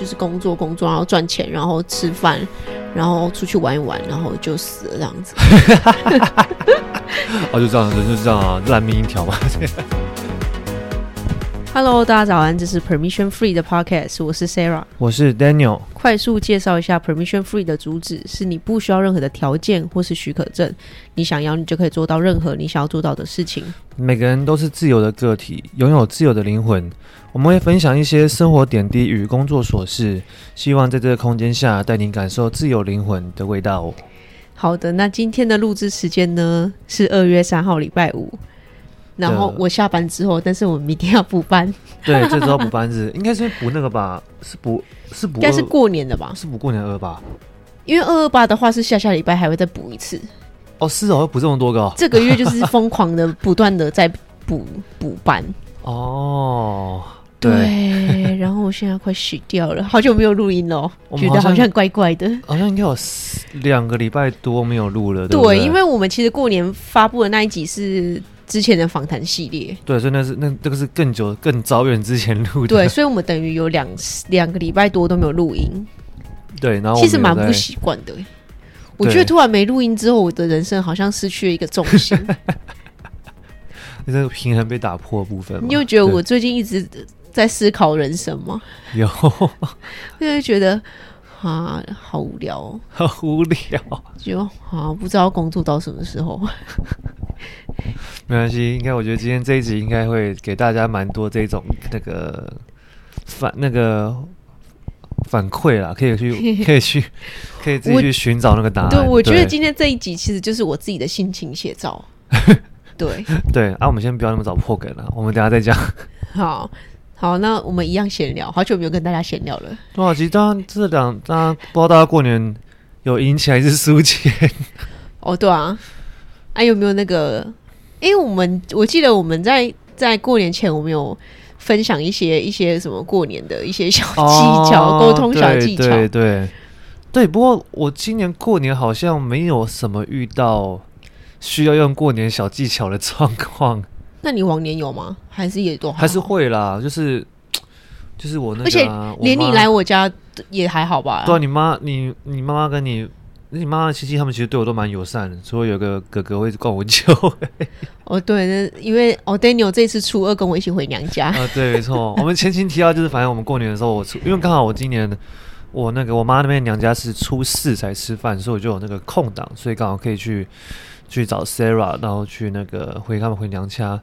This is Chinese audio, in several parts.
就是工作工作，然后赚钱，然后吃饭，然后出去玩一玩，然后就死了这样子。啊，就这样，人就是这样啊，烂命一条嘛。Hello，大家早安，这是 Permission Free 的 Podcast，我是 Sarah，我是 Daniel。快速介绍一下 Permission Free 的主旨：是你不需要任何的条件或是许可证，你想要你就可以做到任何你想要做到的事情。每个人都是自由的个体，拥有自由的灵魂。我们会分享一些生活点滴与工作琐事，希望在这个空间下带你感受自由灵魂的味道。好的，那今天的录制时间呢是二月三号礼拜五。然后我下班之后，但是我明天要补班。对，这周要补班日，应该是补那个吧？是补是补？应该是过年的吧？是补过年二二八。因为二二八的话是下下礼拜还会再补一次。哦，是哦，要补这么多个、哦。这个月就是疯狂的、不断的在补补班。哦，对。对然后我现在快死掉了，好久没有录音了，觉得好像怪怪的。好像应该有两个礼拜多没有录了。对，对，因为我们其实过年发布的那一集是。之前的访谈系列，对，所以那是那这个是更久、更早远之前录的。对，所以我们等于有两两个礼拜多都没有录音。对，然后其实蛮不习惯的。我觉得突然没录音之后，我的人生好像失去了一个重心。你这个平衡被打破的部分，你有觉得我最近一直在思考人生吗？有，就会觉得啊，好无聊哦，好无聊，就啊，不知道工作到什么时候。没关系，应该我觉得今天这一集应该会给大家蛮多这种那个反那个反馈啦，可以去 可以去可以自己去寻找那个答案。对，我觉得今天这一集其实就是我自己的心情写照。对对啊，我们先不要那么早破梗了，我们等下再讲。好好，那我们一样闲聊，好久没有跟大家闲聊了。多少集？当然这两，大家不知道大家过年有赢钱还是输钱？哦，对啊。还、啊、有没有那个？因为我们我记得我们在在过年前，我们有分享一些一些什么过年的一些小技巧，沟、哦、通小技巧。对对对，对。不过我今年过年好像没有什么遇到需要用过年小技巧的状况。那你往年有吗？还是也都还是会啦？就是就是我那个、啊，而且连你来我家也还好吧？对、啊，你妈你你妈妈跟你。你妈妈、七七他们其实对我都蛮友善的，除了有个哥哥会灌我酒。哦，对，那因为哦，Daniel 这次初二跟我一起回娘家。啊、呃，对，没错。我们前情提到就是，反正我们过年的时候，我初因为刚好我今年我那个我妈那边娘家是初四才吃饭，所以我就有那个空档，所以刚好可以去去找 Sarah，然后去那个回他们回娘家。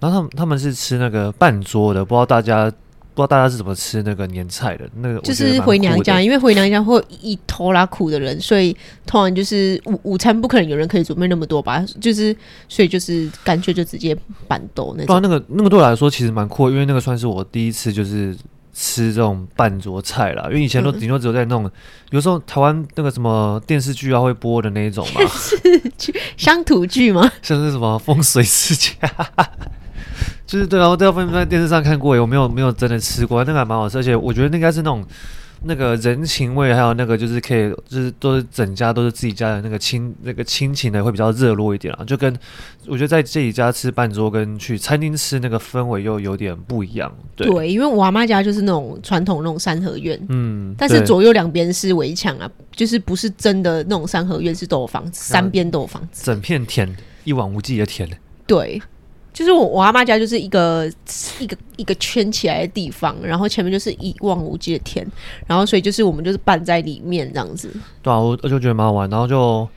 然后他们他们是吃那个半桌的，不知道大家。不知道大家是怎么吃那个年菜的？那个就是回娘家，因为回娘家会一拖拉苦的人，所以通常就是午午餐不可能有人可以准备那么多吧？就是所以就是干脆就直接板豆那种。对，那个那个对我来说其实蛮酷，因为那个算是我第一次就是吃这种半桌菜啦。因为以前都顶多只有在那种、嗯、有时候台湾那个什么电视剧啊会播的那一种嘛，电视剧乡土剧吗？像是什么风水世家。就是对啊，我大部分在电视上看过，我没有没有真的吃过，那个还蛮好吃，而且我觉得那应该是那种那个人情味，还有那个就是可以，就是都是整家都是自己家的那个亲那个亲情的，会比较热络一点啊。就跟我觉得在自己家吃半桌，跟去餐厅吃那个氛围又有点不一样。对，对因为我阿妈家就是那种传统那种三合院，嗯，但是左右两边是围墙啊，就是不是真的那种三合院，是都有房子，三边都有房子，整片田，一望无际的田。对。就是我我阿妈家就是一个一个一个圈起来的地方，然后前面就是一望无际的天，然后所以就是我们就是办在里面这样子。对啊，我我就觉得蛮好玩，然后就。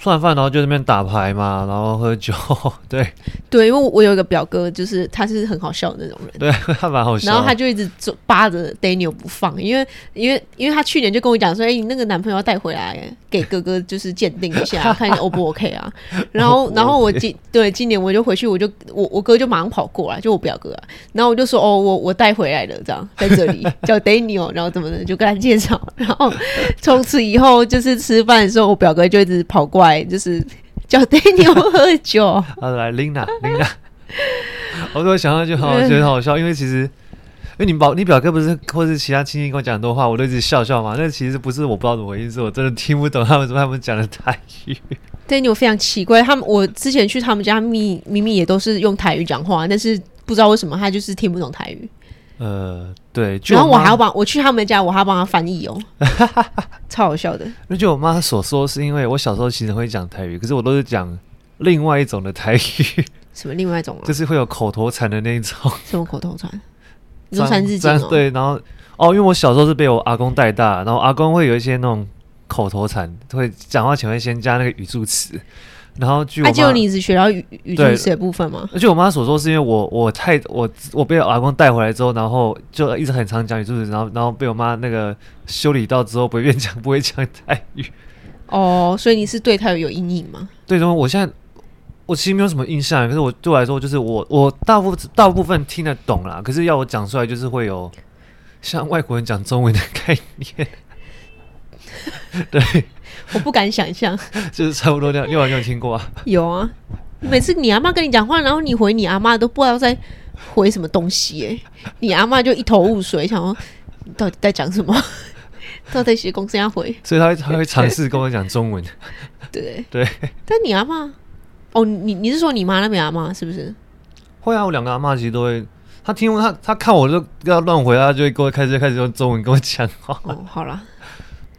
吃完饭，然后就在那边打牌嘛，然后喝酒，对。对，因为我有一个表哥，就是他是很好笑的那种人，对，他蛮好笑，然后他就一直扒着 Daniel 不放，因为因为因为他去年就跟我讲说，哎、欸，你那个男朋友要带回来给哥哥，就是鉴定一下，看 O 不 OK 啊？然后然后我今对今年我就回去，我就我我哥就马上跑过来，就我表哥啊，然后我就说，哦，我我带回来了，这样在这里叫 Daniel，然后怎么的，就跟他介绍，然后从此以后就是吃饭的时候，我表哥就一直跑。怪就是 叫 Daniel 喝酒，啊来 Lina，Lina，我突然想到就好，觉得好笑，因为其实因为你表你表哥不是或是其他亲戚跟我讲很多话，我都一直笑笑嘛。那其实不是我不知道怎么回事，是我真的听不懂他们说他们讲的台语。Daniel 非常奇怪，他们我之前去他们家，秘明明也都是用台语讲话，但是不知道为什么他就是听不懂台语。呃，对。然后我还要帮我去他们家，我还要帮他翻译哦，超好笑的。那就我妈所说，是因为我小时候其实会讲台语，可是我都是讲另外一种的台语。什么另外一种啊？就是会有口头禅的那一种。什么 口头禅？你说三字经哦？对，然后哦，因为我小时候是被我阿公带大，然后阿公会有一些那种口头禅，会讲话前会先加那个语助词。然后据我妈，就你只学到语语句词的部分吗？而且我妈所说是因为我我太我我被我阿公带回来之后，然后就一直很常讲语助词，然后然后被我妈那个修理到之后不会变讲不会讲泰语。哦，所以你是对台语有阴影吗？对，然后我现在我其实没有什么印象，可是我对我来说就是我我大部大部分听得懂啦，可是要我讲出来就是会有像外国人讲中文的概念。对。我不敢想象，就是差不多这样。你有没有听过啊？有啊，每次你阿妈跟你讲话，然后你回你阿妈都不知道在回什么东西，哎，你阿妈就一头雾水，想说你到底在讲什么？到底写公司要回？所以他他会尝试跟我讲中文。对对，但你阿妈，哦，你你是说你妈那边阿妈是不是？会啊，我两个阿妈其实都会，他听他他看我就要乱回，他就会跟我开始开始用中文跟我讲话。哦，好了。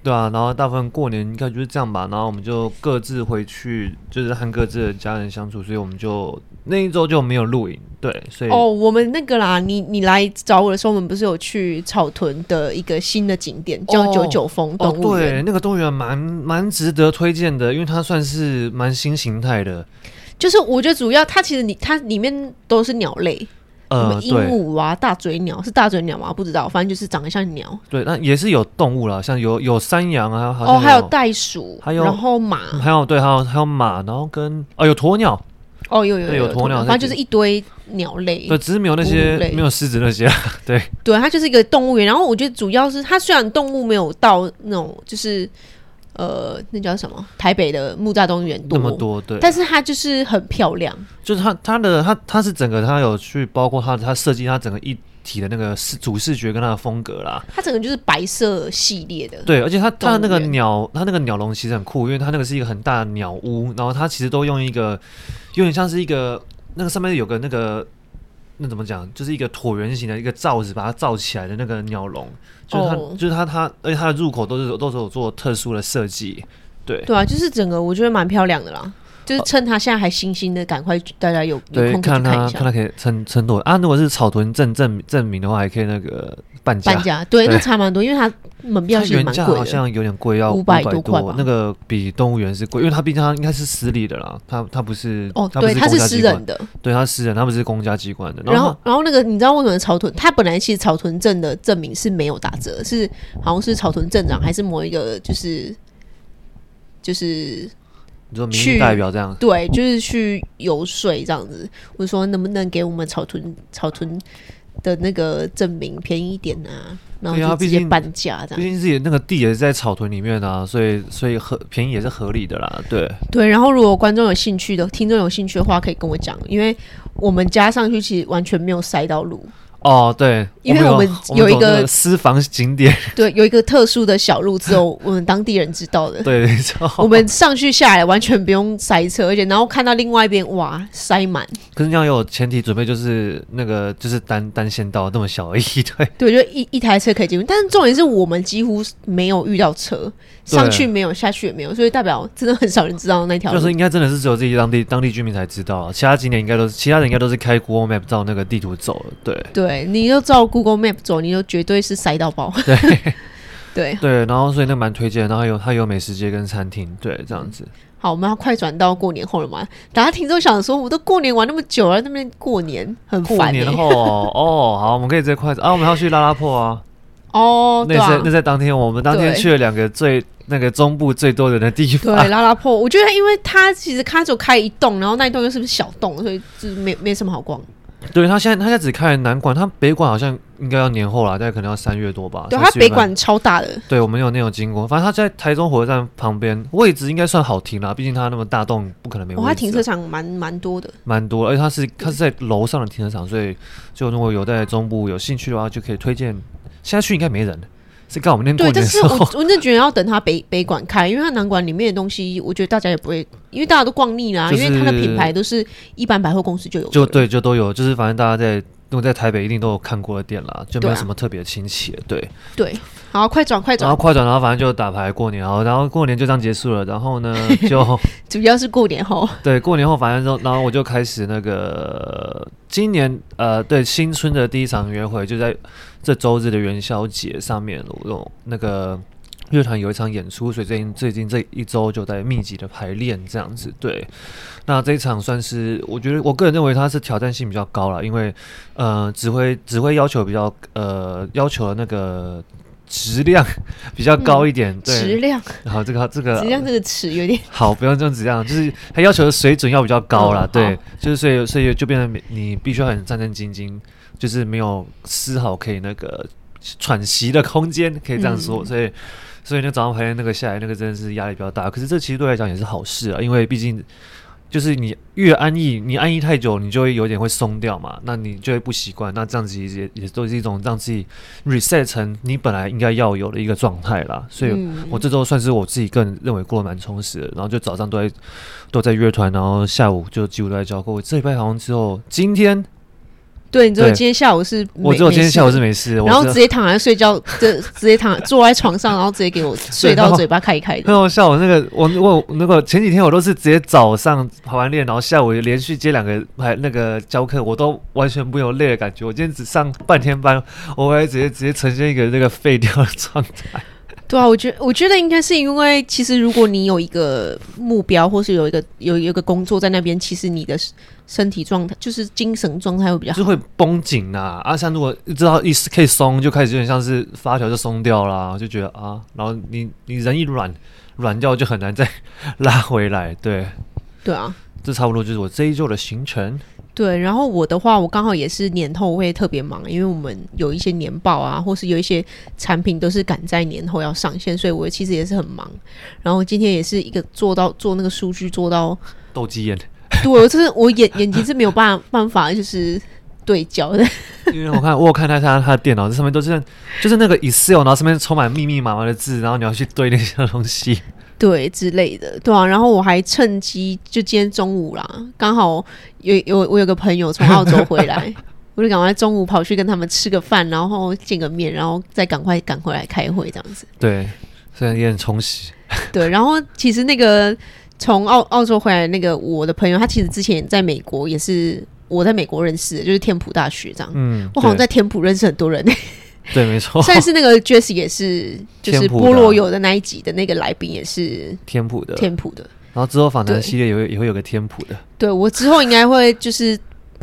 对啊，然后大部分过年应该就是这样吧，然后我们就各自回去，就是和各自的家人相处，所以我们就那一周就没有露营。对，所以哦，我们那个啦，你你来找我的时候，我们不是有去草屯的一个新的景点，叫九九峰动物园。哦，对，那个动物园蛮蛮值得推荐的，因为它算是蛮新形态的。就是我觉得主要它其实你它里面都是鸟类。呃，鹦鹉啊，大嘴鸟是大嘴鸟吗？不知道，反正就是长得像鸟。对，那也是有动物啦，像有有山羊啊，好像哦，还有袋鼠，还有然后马，还有对，还有还有马，然后跟哦有鸵鸟，哦有有有有鸵鸟，反正就是一堆鸟类。对，只是没有那些没有狮子那些。对对，它就是一个动物园。然后我觉得主要是它虽然动物没有到那种就是。呃，那叫什么？台北的木栅动物园那么多，对，但是它就是很漂亮，就是它它的它它是整个它有去包括它它设计它整个一体的那个视主视觉跟它的风格啦，它整个就是白色系列的，对，而且它它的那个鸟它那个鸟笼其实很酷，因为它那个是一个很大的鸟屋，然后它其实都用一个有点像是一个那个上面有个那个。那怎么讲？就是一个椭圆形的一个罩子，把它罩起来的那个鸟笼，就是它，oh. 就是它，它，而且它的入口都是都是有做特殊的设计，对，对啊，就是整个我觉得蛮漂亮的啦。就是趁他现在还新兴的，赶快大家有有空看看他，看它可以撑撑多啊！如果是草屯镇证证明的话，还可以那个半价，半价对，对，那差蛮多，因为它门票其实蛮贵的，好像有点贵，要五百多块吧。那个比动物园是贵，因为它毕竟它应该是私立的啦，它它不是哦，对，它是私人的，对，它私人，它不是公家机关的。然后然后那个你知道为什么草屯？它本来其实草屯镇的证明是没有打折，是好像是草屯镇长还是某一个就是就是。你说民意代表这样，对，就是去游说这样子。我说能不能给我们草屯草屯的那个证明便宜一点啊？然后就直接半价这样。毕竟自己那个地也是在草屯里面啊，所以所以合便宜也是合理的啦。对对，然后如果观众有兴趣的，听众有兴趣的话，可以跟我讲，因为我们加上去其实完全没有塞到路。哦，对，因为我们有一个私房景点，对，有一个特殊的小路，只有我们当地人知道的。对，我们上去下来完全不用塞车，而且然后看到另外一边，哇，塞满。可是你要有前提准备，就是那个就是单单线道那么小而已，对。对，就一一台车可以进入，但是重点是我们几乎没有遇到车，上去没有，下去也没有，所以代表真的很少人知道那条路。就是应该真的是只有自己当地当地居民才知道，其他景点应该都是其他人应该都是开 Google Map 照那个地图走了，对。对。对，你就照 Google Map 走，你就绝对是塞到爆。对，对，对，然后所以那蛮推荐，然后有它有美食街跟餐厅，对，这样子。好，我们要快转到过年后了嘛？大家听众想说，我都过年玩那么久了，那边过年很烦、欸。过年后哦，好，我们可以直接快转啊，我们要去拉拉破啊。哦，那在那在当天，我们当天去了两个最那个中部最多人的地方。对，拉拉破，我觉得因为它其实它只有开一栋，然后那一栋又是不是小栋，所以就是没没什么好逛。对，他现在他现在只开南馆，他北馆好像应该要年后了，大概可能要三月多吧。对，他北馆超大的。对，我们有那种经过，反正他在台中火车站旁边，位置应该算好停啦，毕竟他那么大栋，不可能没位置。他停车场蛮蛮多的，蛮多，而且他是他是在楼上的停车场，所以就如果有在中部有兴趣的话，就可以推荐。现在去应该没人。是刚我们那对，但是我我真的觉得要等他北北馆开，因为他南馆里面的东西，我觉得大家也不会，因为大家都逛腻了、啊就是，因为它的品牌都是一般百货公司就有，就对，就都有，就是反正大家在我在台北一定都有看过的店啦，就没有什么特别亲切。对、啊、对，好，快转快转，然后快转，然后反正就打牌过年，然后然后过年就这样结束了。然后呢，就主要是过年后，对，过年后反正就然后我就开始那个今年呃，对新春的第一场约会就在这周日的元宵节上面，我用那个。乐团有一场演出，所以最近最近这一周就在密集的排练，这样子。对，那这一场算是我觉得我个人认为它是挑战性比较高了，因为呃指挥指挥要求比较呃要求的那个质量 比较高一点。嗯、对，质量。然后这个这个质量这个词有点 好，不用这样子，这样就是他要求的水准要比较高了。嗯、对，就是所以所以就变成你必须要很战战兢兢，就是没有丝毫可以那个喘息的空间，可以这样说，嗯、所以。所以那早上排练那个下来，那个真的是压力比较大。可是这其实对来讲也是好事啊，因为毕竟就是你越安逸，你安逸太久，你就会有点会松掉嘛。那你就会不习惯。那这样子也也都是一种让自己 reset 成你本来应该要有的一个状态啦。所以我这周算是我自己个人认为过得蛮充实的。然后就早上都在都在乐团，然后下午就几乎都在教课。我这礼拜好像之后今天。对，你知道今天下午是我只有今天下午是没事，然后直接躺在睡觉，直直接躺 坐在床上，然后直接给我睡到嘴巴开开的。然后下午那个我我那个前几天我都是直接早上排完练，然后下午连续接两个还那个教课，我都完全没有累的感觉。我今天只上半天班，我会直接直接呈现一个那个废掉的状态。对啊，我觉得我觉得应该是因为，其实如果你有一个目标，或是有一个有一个工作在那边，其实你的身体状态就是精神状态会比较好，就会绷紧呐。啊，像如果知道意思可以松，就开始有点像是发条就松掉了，就觉得啊，然后你你人一软软掉，就很难再 拉回来。对，对啊，这差不多就是我这一周的行程。对，然后我的话，我刚好也是年后会特别忙，因为我们有一些年报啊，或是有一些产品都是赶在年后要上线，所以我其实也是很忙。然后今天也是一个做到做那个数据做到 斗鸡眼，对，我就是我眼眼睛是没有办法办法就是对焦的，因为我看我有看他他他的电脑这上面都是就是那个 Excel，然后上面充满密密麻麻的字，然后你要去对那些东西。对之类的，对啊，然后我还趁机就今天中午啦，刚好有有我有个朋友从澳洲回来，我就赶快中午跑去跟他们吃个饭，然后见个面，然后再赶快赶回来开会这样子。对，虽然也很充实。对，然后其实那个从澳澳洲回来那个我的朋友，他其实之前在美国也是我在美国认识的，就是天普大学这样。嗯，我好像在天普认识很多人。对，没错。但是那个 Jesse 也是，就是菠萝油的那一集的那个来宾也是天普的，天普的。然后之后访谈系列也会也会有个天普的。对，我之后应该会就是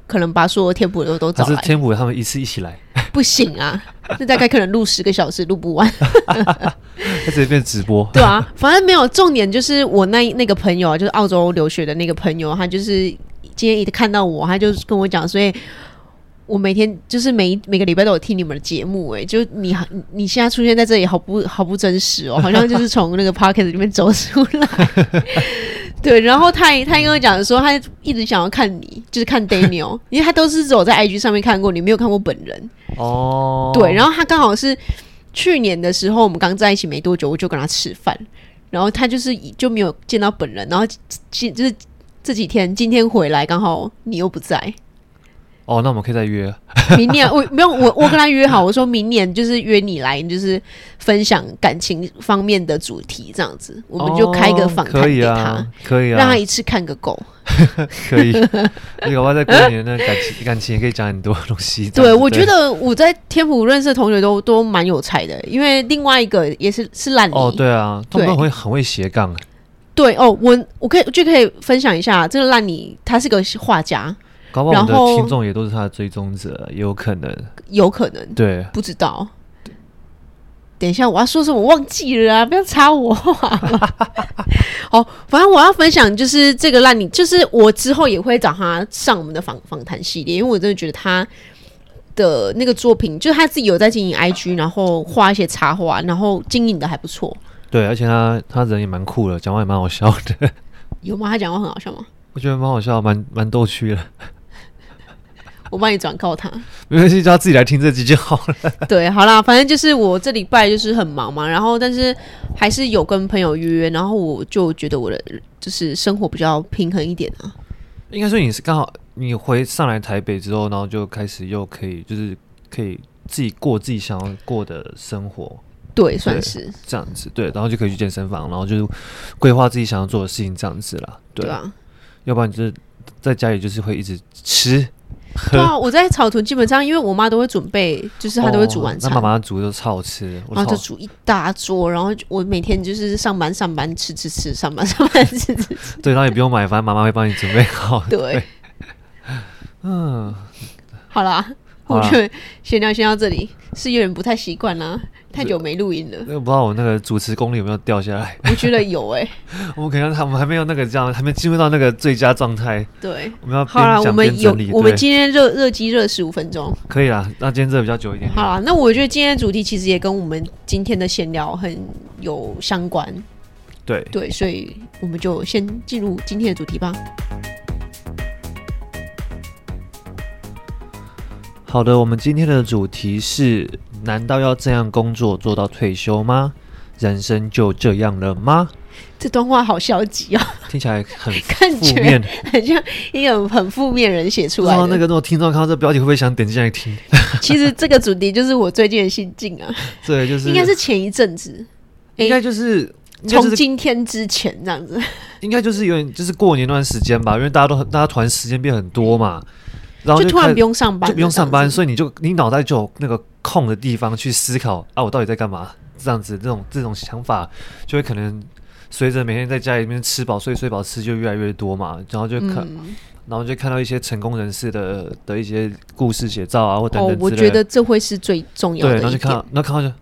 可能把所有天普的都找来。是天普他们一次一起来？不行啊，那大概可能录十个小时录不完。他直接变直播。对啊，反正没有重点，就是我那那个朋友啊，就是澳洲留学的那个朋友，他就是今天一看到我，他就跟我讲，所以。我每天就是每每个礼拜都有听你们的节目，欸，哎，就你你现在出现在这里，好不好不真实哦，好像就是从那个 podcast 里面走出来。对，然后他他跟我讲说，他一直想要看你，就是看 Daniel，因为他都是走在 IG 上面看过你，没有看过本人。哦，对，然后他刚好是去年的时候，我们刚在一起没多久，我就跟他吃饭，然后他就是就没有见到本人，然后今就是这几天今天回来，刚好你又不在。哦，那我们可以再约。明年我没有我我跟他约好，我说明年就是约你来，就是分享感情方面的主题这样子，我们就开个访谈给他，哦，可以啊，可以啊，让他一次看个够。可以，你搞不好在过年的感情感情也可以讲很多东西。对，我觉得我在天府认识的同学都都蛮有才的，因为另外一个也是是烂泥。哦，对啊，他们会很会斜杠。对哦，我我可以就可以分享一下这个烂泥，他是个画家。搞不好我们的听众也都是他的追踪者，也有可能，有可能，对，不知道。等一下，我要说什么忘记了啊！不要插我话。好，反正我要分享就是这个烂泥，就是我之后也会找他上我们的访访谈系列，因为我真的觉得他的那个作品，就是他自己有在经营 IG，然后画一些插画，然后经营的还不错。对，而且他他人也蛮酷的，讲话也蛮好笑的。有吗？他讲话很好笑吗？我觉得蛮好笑，蛮蛮逗趣的。我帮你转告他，没关系，叫他自己来听这集就好了。对，好啦，反正就是我这礼拜就是很忙嘛，然后但是还是有跟朋友约，然后我就觉得我的就是生活比较平衡一点啊。应该说你是刚好你回上来台北之后，然后就开始又可以就是可以自己过自己想要过的生活。对，算是这样子。对，然后就可以去健身房，然后就是规划自己想要做的事情，这样子啦。对，对啊，要不然就是在家里就是会一直吃。对啊，我在草屯基本上，因为我妈都会准备，就是她都会煮晚餐。那妈妈煮的都超好吃，然后就煮一大桌，然后我每天就是上班上班吃吃吃，上班上班吃吃吃。对，然后也不用买，反正妈妈会帮你准备好。对，嗯，好啦。我觉得闲聊先到这里，是有点不太习惯啦，太久没录音了。那个不知道我那个主持功力有没有掉下来？我觉得有哎、欸。我们可能他们还没有那个这样，还没进入到那个最佳状态。对，我们要好了，我们有我们今天热热机热十五分钟，可以啦。那今天热比较久一点点。好了，那我觉得今天的主题其实也跟我们今天的闲聊很有相关。对对，所以我们就先进入今天的主题吧。好的，我们今天的主题是：难道要这样工作做到退休吗？人生就这样了吗？这段话好消极哦，听起来很 负面，很像一个很负面人写出来的。那个那种听众看到这标题会不会想点进来听？其实这个主题就是我最近的心境啊。对，就是应该是前一阵子，应该就是从今天之前这样子。应该就是有点就是过年那段时间吧，因为大家都很大家团时间变很多嘛。然后就，就突然不用上班，就不用上班，所以你就你脑袋就有那个空的地方去思考啊，我到底在干嘛？这样子，这种这种想法就会可能随着每天在家里面吃饱睡睡饱吃就越来越多嘛，然后就看，嗯、然后就看到一些成功人士的的一些故事写照啊，或等等之类。哦，我觉得这会是最重要的。对，然后就看到，然后看到就，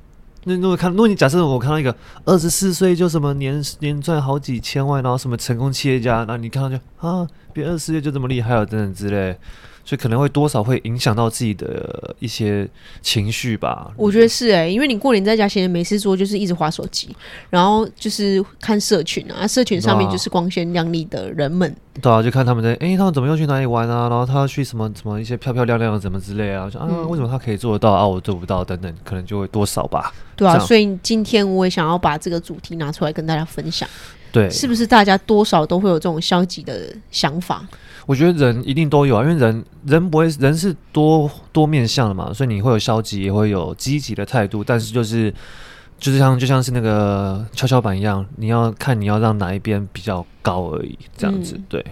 那如果看，如果你假设我看到一个二十四岁就什么年年赚好几千万，然后什么成功企业家，然后你看到就啊，别二十四岁就这么厉害了，等等之类。所以可能会多少会影响到自己的一些情绪吧。我觉得是哎、欸，因为你过年在家闲着没事做，就是一直划手机，然后就是看社群啊，社群上面就是光鲜亮丽的人们。对啊，就看他们在哎、欸，他们怎么又去哪里玩啊？然后他要去什么什么一些漂漂亮亮的怎么之类啊？就啊，为什么他可以做得到啊？我做不到等等，可能就会多少吧。对啊，所以今天我也想要把这个主题拿出来跟大家分享。对，是不是大家多少都会有这种消极的想法？我觉得人一定都有啊，因为人人不会，人是多多面向的嘛，所以你会有消极，也会有积极的态度。但是就是就是像就像是那个跷跷板一样，你要看你要让哪一边比较高而已，这样子、嗯、对。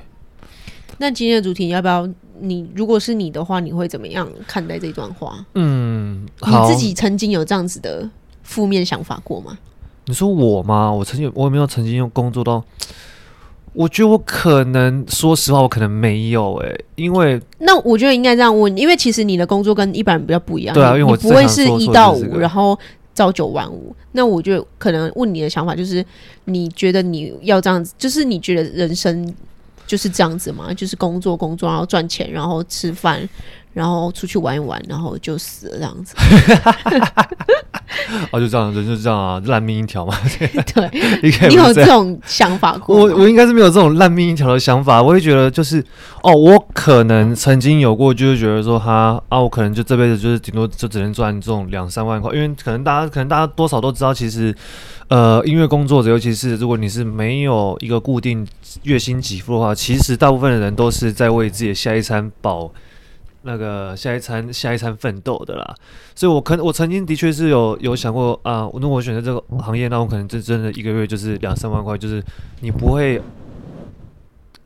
那今天的主题要不要？你如果是你的话，你会怎么样看待这段话？嗯，你自己曾经有这样子的负面想法过吗？你说我吗？我曾经我有没有曾经用工作到？我觉得我可能，说实话，我可能没有哎、欸，因为那我觉得应该这样问，因为其实你的工作跟一般人比较不一样，对啊，因为我不会是一到五，然后朝九晚五。那我觉得可能问你的想法就是，你觉得你要这样子，就是你觉得人生就是这样子嘛？就是工作工作，然后赚钱，然后吃饭。然后出去玩一玩，然后就死了这样子。哦，就这样，人就这样啊，烂命一条嘛。对，你有这种想法过？我我应该是没有这种烂命一条的想法。我会觉得就是，哦，我可能曾经有过，就是觉得说他啊，我可能就这辈子就是顶多就只能赚这种两三万块，因为可能大家可能大家多少都知道，其实呃，音乐工作者，尤其是如果你是没有一个固定月薪给付的话，其实大部分的人都是在为自己的下一餐饱。那个下一餐下一餐奋斗的啦，所以我可能我曾经的确是有有想过啊，如果我选择这个行业，那我可能真真的一个月就是两三万块，就是你不会，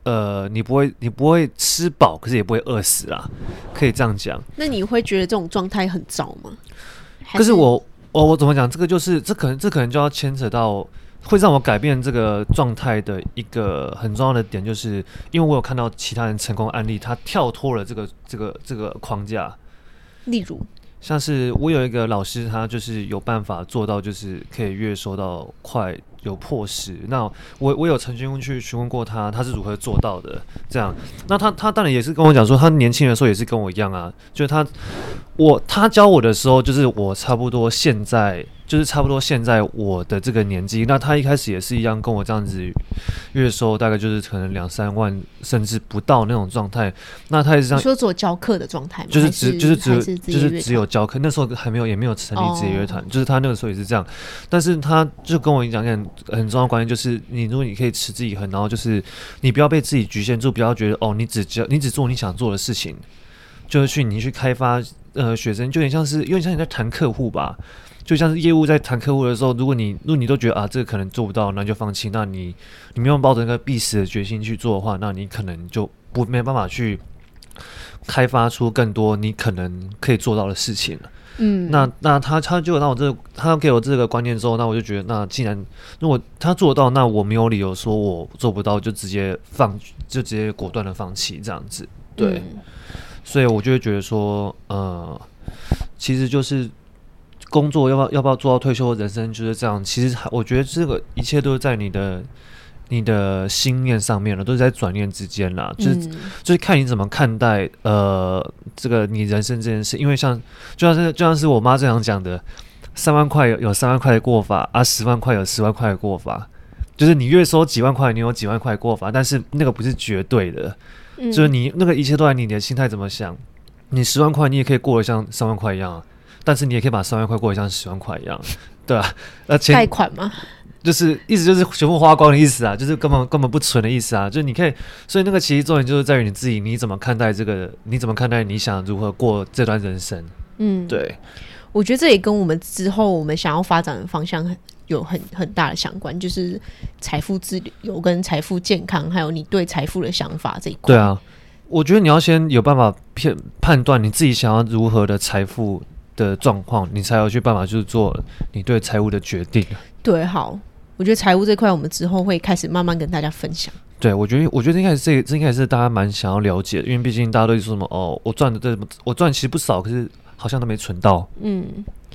呃，你不会你不会吃饱，可是也不会饿死啦，可以这样讲。那你会觉得这种状态很糟吗？可是我我我怎么讲？这个就是这可能这可能就要牵扯到。会让我改变这个状态的一个很重要的点，就是因为我有看到其他人成功案例，他跳脱了这个这个这个框架。例如，像是我有一个老师，他就是有办法做到，就是可以月收到快有破十。那我我有曾经去询问过他，他是如何做到的？这样，那他他当然也是跟我讲说，他年轻的时候也是跟我一样啊，就是他我他教我的时候，就是我差不多现在。就是差不多现在我的这个年纪，那他一开始也是一样跟我这样子，月收大概就是可能两三万，甚至不到那种状态。那他也是这样，说做教课的状态，就是只就是只就是只有教课，那时候还没有也没有成立职业乐团，哦，就是他那个时候也是这样。但是他就跟我讲讲，很重要的观念就是，你如果你可以持之以恒，然后就是你不要被自己局限住，不要觉得哦，你只教你只做你想做的事情，就是去你去开发呃学生，就有点像是有点像你在谈客户吧，就像是业务在谈客户的时候，如果你如果你都觉得啊这个可能做不到，那就放弃，那你你没有抱着那个必死的决心去做的话，那你可能就不没办法去开发出更多你可能可以做到的事情了。嗯，那那他他就让我这个，他给我这个观念之后，那我就觉得，那既然如果他做到，那我没有理由说我做不到，就直接放，就直接果断的放弃这样子。对，嗯、所以我就会觉得说，呃，其实就是工作要不要要不要做到退休，人生就是这样。其实我觉得这个一切都是在你的。你的心念上面了，都是在转念之间啦，就是、嗯、就是看你怎么看待呃这个你人生这件事，因为像就像是就像是我妈这样讲的，三万块有有三万块的过法啊，十万块有十万块的过法，就是你月收几万块，你有几万块的过法，但是那个不是绝对的，嗯、就是你那个一切都在你的心态怎么想，你十万块你也可以过得像三万块一样，但是你也可以把三万块过得像十万块一样，对啊，那钱贷款吗？就是意思就是全部花光的意思啊，就是根本根本不存的意思啊，就是你可以，所以那个其实重点就是在于你自己，你怎么看待这个，你怎么看待你想如何过这段人生？嗯，对，我觉得这也跟我们之后我们想要发展的方向有很很大的相关，就是财富自由跟财富健康，还有你对财富的想法这一块。对啊，我觉得你要先有办法判判断你自己想要如何的财富的状况，你才有去办法就是做你对财务的决定。对，好。我觉得财务这块，我们之后会开始慢慢跟大家分享。对，我觉得，我觉得应该是这个，这应该是大家蛮想要了解的，因为毕竟大家都说什么哦，我赚的这，我赚其实不少，可是好像都没存到。嗯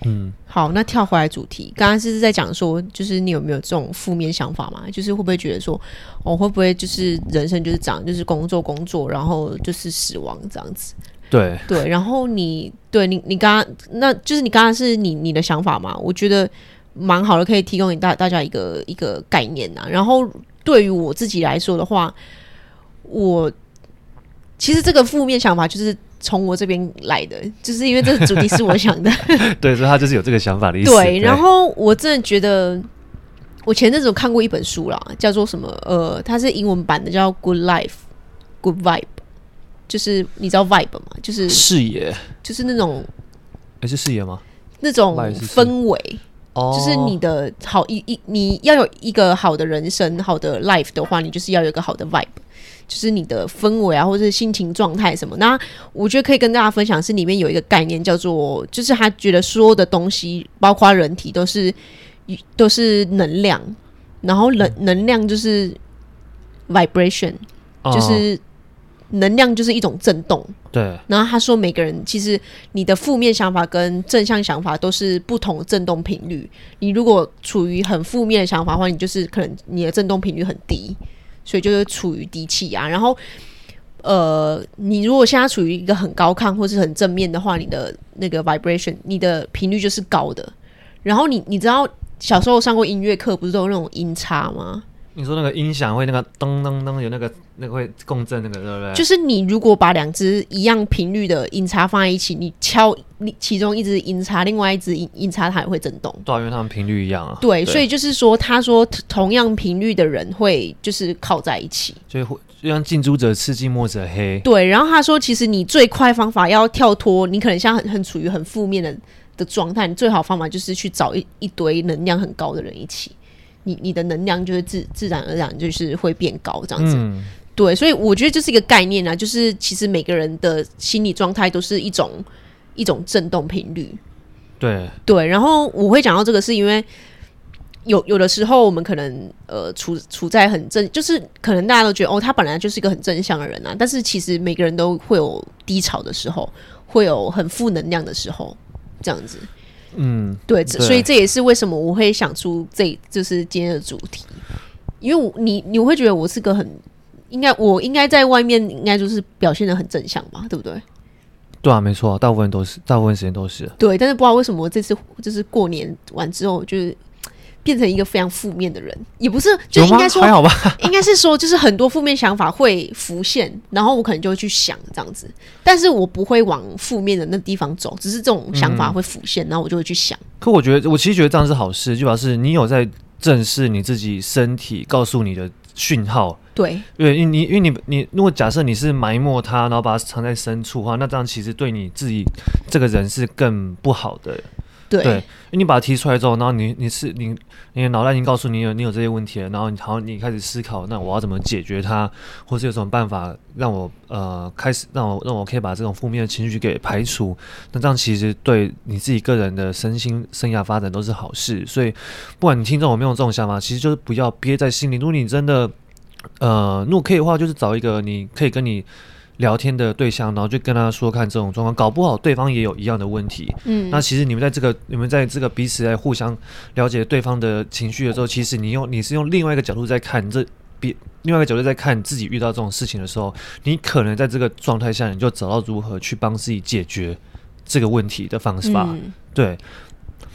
嗯。好，那跳回来主题，刚刚是在讲说，就是你有没有这种负面想法嘛？就是会不会觉得说，我、哦、会不会就是人生就是这样，就是工作工作，然后就是死亡这样子？对对。然后你对你你刚刚，那就是你刚刚是你你的想法嘛？我觉得。蛮好的，可以提供给大大家一个一个概念呐。然后对于我自己来说的话，我其实这个负面想法就是从我这边来的，就是因为这个主题是我想的。对，所以他就是有这个想法的意思。对，然后我真的觉得，我前阵子有看过一本书啦，叫做什么？呃，它是英文版的，叫《Good Life, Good Vibe》，就是你知道 vibe 吗？就是视野，就是那种，哎，是视野吗？那种氛围。就是你的好一一，你要有一个好的人生、好的 life 的话，你就是要有一个好的 vibe，就是你的氛围啊，或者是心情状态什么。那我觉得可以跟大家分享，是里面有一个概念叫做，就是他觉得所有的东西，包括人体，都是都是能量，然后能能量就是 vibration，就是。能量就是一种震动，对。然后他说，每个人其实你的负面想法跟正向想法都是不同的震动频率。你如果处于很负面的想法的话，你就是可能你的震动频率很低，所以就是处于低气压。然后，呃，你如果现在处于一个很高亢或是很正面的话，你的那个 vibration，你的频率就是高的。然后你你知道小时候上过音乐课，不是都有那种音叉吗？你说那个音响会那个噔噔噔有那个那个会共振那个对不对？就是你如果把两只一样频率的音叉放在一起，你敲你其中一只音叉，另外一只音音叉它也会震动。对，因为它们频率一样啊。对，对所以就是说，他说同样频率的人会就是靠在一起，所以会就像近朱者赤，近墨者黑。对，然后他说，其实你最快方法要跳脱，你可能像很很处于很负面的的状态，你最好方法就是去找一一堆能量很高的人一起。你你的能量就是自自然而然就是会变高这样子，嗯、对，所以我觉得这是一个概念啊，就是其实每个人的心理状态都是一种一种震动频率，对对。然后我会讲到这个，是因为有有的时候我们可能呃处处在很正，就是可能大家都觉得哦，他本来就是一个很正向的人啊，但是其实每个人都会有低潮的时候，会有很负能量的时候，这样子。嗯，对，对，所以这也是为什么我会想出这就是今天的主题，因为你你会觉得我是个很应该我应该在外面应该就是表现的很正向嘛，对不对？对啊，没错，大部分都是，大部分时间都是。对，但是不知道为什么这次就是过年完之后就是。变成一个非常负面的人，也不是，就应该说还好吧，应该是说，就是很多负面想法会浮现，然后我可能就会去想这样子，但是我不会往负面的那地方走，只是这种想法会浮现，嗯、然后我就会去想。可我觉得，我其实觉得这样是好事，就表示你有在正视你自己身体告诉你的讯号。对，因为你因为你你如果假设你是埋没它，然后把它藏在深处的话，那这样其实对你自己这个人是更不好的。对，因为你把它提出来之后，然后你你是你你的脑袋已经告诉你有你有这些问题了，然后你好你开始思考，那我要怎么解决它，或是有什么办法让我呃开始让我让我可以把这种负面的情绪给排除，那这样其实对你自己个人的身心生涯发展都是好事。所以不管你听众有没有这种想法，其实就是不要憋在心里。如果你真的呃，如果可以的话，就是找一个你可以跟你聊天的对象，然后就跟他说看这种状况，搞不好对方也有一样的问题。嗯，那其实你们在这个你们在这个彼此在互相了解对方的情绪的时候，其实你用你是用另外一个角度在看这比另外一个角度在看自己遇到这种事情的时候，你可能在这个状态下，你就找到如何去帮自己解决这个问题的方法。嗯、对，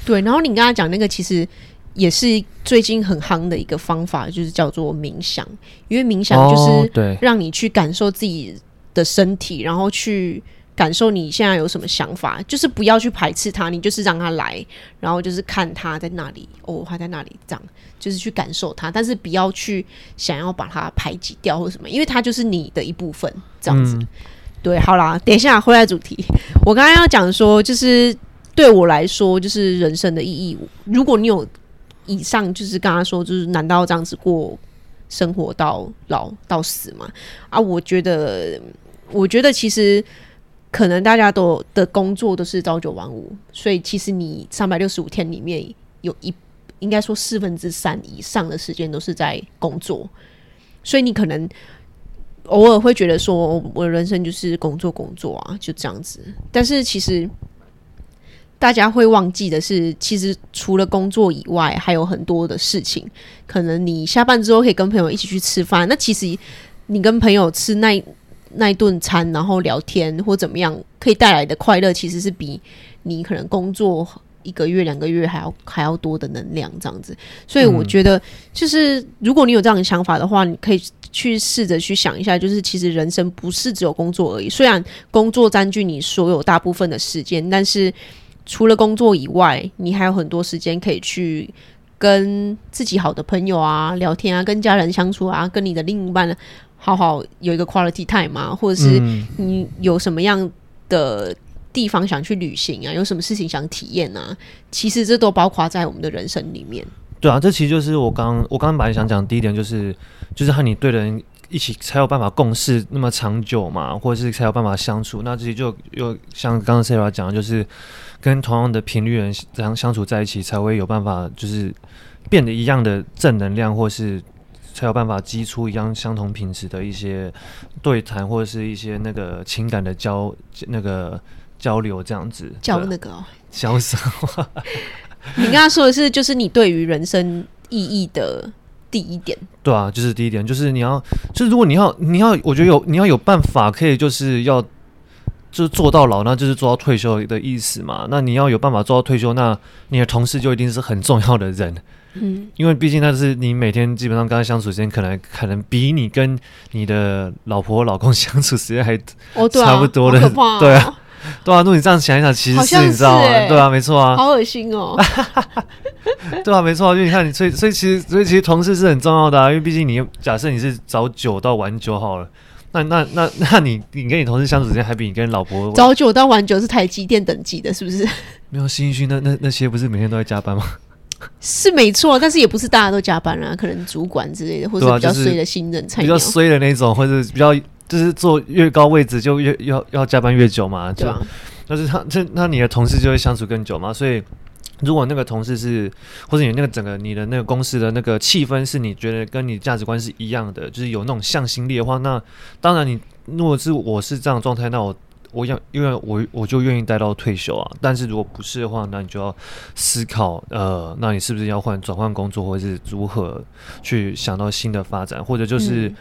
对。然后你刚才讲那个，其实。也是最近很夯的一个方法，就是叫做冥想。因为冥想就是让你去感受自己的身体，然后去感受你现在有什么想法，就是不要去排斥它，你就是让它来，然后就是看它在那里，哦，它在那里，这样就是去感受它，但是不要去想要把它排挤掉或什么，因为它就是你的一部分，这样子。嗯、对，好啦，等一下回来主题，我刚刚要讲说，就是对我来说，就是人生的意义。如果你有。以上就是刚刚说，就是难道这样子过生活到老到死吗？啊，我觉得，我觉得其实可能大家都的工作都是朝九晚五，所以其实你三百六十五天里面有一应该说四分之三以上的时间都是在工作，所以你可能偶尔会觉得说，我人生就是工作工作啊，就这样子。但是其实。大家会忘记的是，其实除了工作以外，还有很多的事情。可能你下班之后可以跟朋友一起去吃饭，那其实你跟朋友吃那那一顿餐，然后聊天或怎么样，可以带来的快乐，其实是比你可能工作一个月、两个月还要还要多的能量这样子。所以我觉得，就是如果你有这样的想法的话，你可以去试着去想一下，就是其实人生不是只有工作而已。虽然工作占据你所有大部分的时间，但是。除了工作以外，你还有很多时间可以去跟自己好的朋友啊聊天啊，跟家人相处啊，跟你的另一半好好有一个 quality time 吗，或者是你有什么样的地方想去旅行啊，有什么事情想体验啊，其实这都包括在我们的人生里面。对啊，这其实就是我刚我刚刚本来想讲第一点，就是就是和你对的人一起才有办法共事那么长久嘛，或者是才有办法相处。那这些就又像刚刚 Sarah 讲的，就是。跟同样的频率人这样相处在一起，才会有办法，就是变得一样的正能量，或是才有办法激出一样相同品质的一些对谈，或者是一些那个情感的交那个交流，这样子。交那个、哦？交什么？你刚刚说的是，就是你对于人生意义的第一点。对啊，就是第一点，就是你要，就是如果你要，你要，我觉得有你要有办法，可以就是要。就是做到老，那就是做到退休的意思嘛。那你要有办法做到退休，那你的同事就一定是很重要的人，嗯，因为毕竟那是你每天基本上跟他相处时间，可能可能比你跟你的老婆老公相处时间还差不多的，哦 对啊，对啊，对啊。如果你这样想一想，其实是，是你知道吗？对啊，没错啊，好恶心哦，对啊，没错啊。因为你看，你所以所以其实所以其实同事是很重要的啊，因为毕竟你假设你是早九到晚九好了。那那那 那你你跟你同事相处时间还比你跟老婆早九到晚九是台积电等级的，是不是？没有新训，那那那些不是每天都在加班吗？是没错，但是也不是大家都加班啊，可能主管之类的，或者比较衰的新人才、啊就是、比较衰的那种，或者比较就是坐越高位置就越要要加班越久嘛，对吧？但是他这那你的同事就会相处更久嘛，所以。如果那个同事是，或者你那个整个你的那个公司的那个气氛是你觉得跟你价值观是一样的，就是有那种向心力的话，那当然你如果是我是这样状态，那我我要因为我我就愿意待到退休啊。但是如果不是的话，那你就要思考，呃，那你是不是要换转换工作，或者是如何去想到新的发展，或者就是、